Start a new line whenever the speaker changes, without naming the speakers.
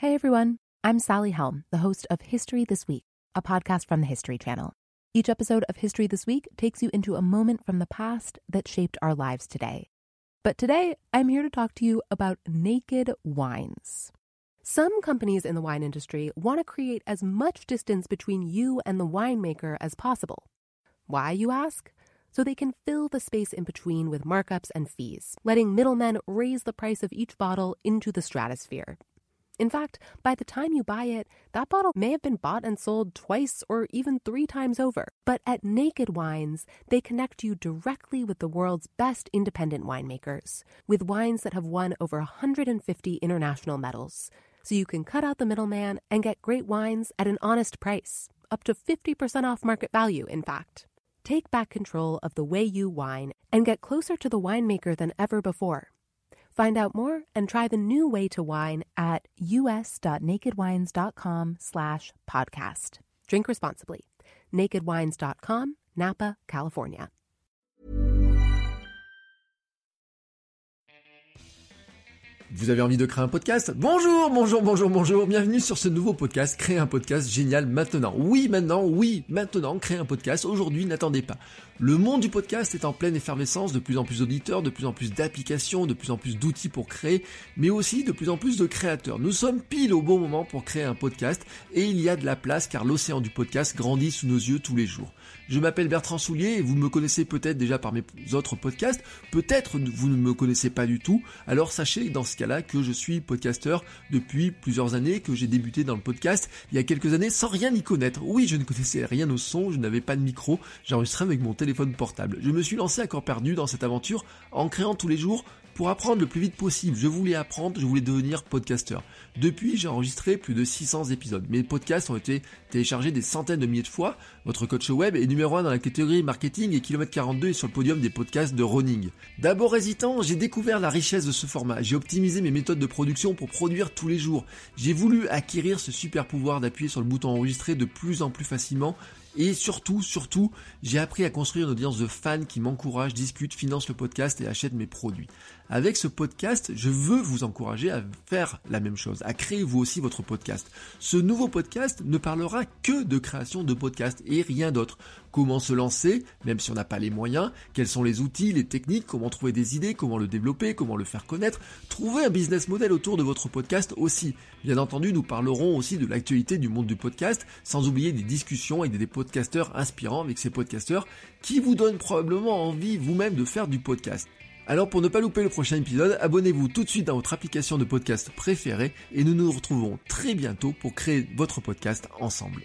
Hey everyone, I'm Sally Helm, the host of History This Week, a podcast from the History Channel. Each episode of History This Week takes you into a moment from the past that shaped our lives today. But today, I'm here to talk to you about naked wines. Some companies in the wine industry want to create as much distance between you and the winemaker as possible. Why, you ask? So they can fill the space in between with markups and fees, letting middlemen raise the price of each bottle into the stratosphere. In fact, by the time you buy it, that bottle may have been bought and sold twice or even three times over. But at Naked Wines, they connect you directly with the world's best independent winemakers, with wines that have won over 150 international medals. So you can cut out the middleman and get great wines at an honest price, up to 50% off market value, in fact. Take back control of the way you wine and get closer to the winemaker than ever before. Find out more and try the new way to wine at us.nakedwines.com slash podcast. Drink responsibly. nakedwines.com, Napa, California.
Vous avez envie de créer un podcast? Bonjour, bonjour, bonjour, bonjour, bienvenue sur ce nouveau podcast, créer un podcast génial maintenant. Oui, maintenant, oui, maintenant, créer un podcast, aujourd'hui, n'attendez pas. Le monde du podcast est en pleine effervescence, de plus en plus d'auditeurs, de plus en plus d'applications, de plus en plus d'outils pour créer, mais aussi de plus en plus de créateurs. Nous sommes pile au bon moment pour créer un podcast et il y a de la place car l'océan du podcast grandit sous nos yeux tous les jours. Je m'appelle Bertrand Soulier et vous me connaissez peut-être déjà par mes autres podcasts, peut-être vous ne me connaissez pas du tout, alors sachez dans ce cas-là que je suis podcasteur depuis plusieurs années, que j'ai débuté dans le podcast il y a quelques années sans rien y connaître. Oui, je ne connaissais rien au son, je n'avais pas de micro, j'enregistrais avec mon téléphone portable. Je me suis lancé à corps perdu dans cette aventure en créant tous les jours pour apprendre le plus vite possible. Je voulais apprendre, je voulais devenir podcasteur. Depuis, j'ai enregistré plus de 600 épisodes. Mes podcasts ont été téléchargés des centaines de milliers de fois. Votre coach web est numéro 1 dans la catégorie marketing et kilomètre 42 est sur le podium des podcasts de running. D'abord hésitant, j'ai découvert la richesse de ce format. J'ai optimisé mes méthodes de production pour produire tous les jours. J'ai voulu acquérir ce super pouvoir d'appuyer sur le bouton enregistrer de plus en plus facilement et surtout, surtout, j'ai appris à construire une audience de fans qui m'encouragent, discutent, financent le podcast et achètent mes produits. Avec ce podcast, je veux vous encourager à faire la même chose, à créer vous aussi votre podcast. Ce nouveau podcast ne parlera que de création de podcast et rien d'autre. Comment se lancer, même si on n'a pas les moyens, quels sont les outils, les techniques, comment trouver des idées, comment le développer, comment le faire connaître, trouver un business model autour de votre podcast aussi. Bien entendu, nous parlerons aussi de l'actualité du monde du podcast, sans oublier des discussions avec des podcasteurs inspirants avec ces podcasteurs qui vous donnent probablement envie vous-même de faire du podcast. Alors pour ne pas louper le prochain épisode, abonnez-vous tout de suite dans votre application de podcast préférée et nous nous retrouvons très bientôt pour créer votre podcast ensemble.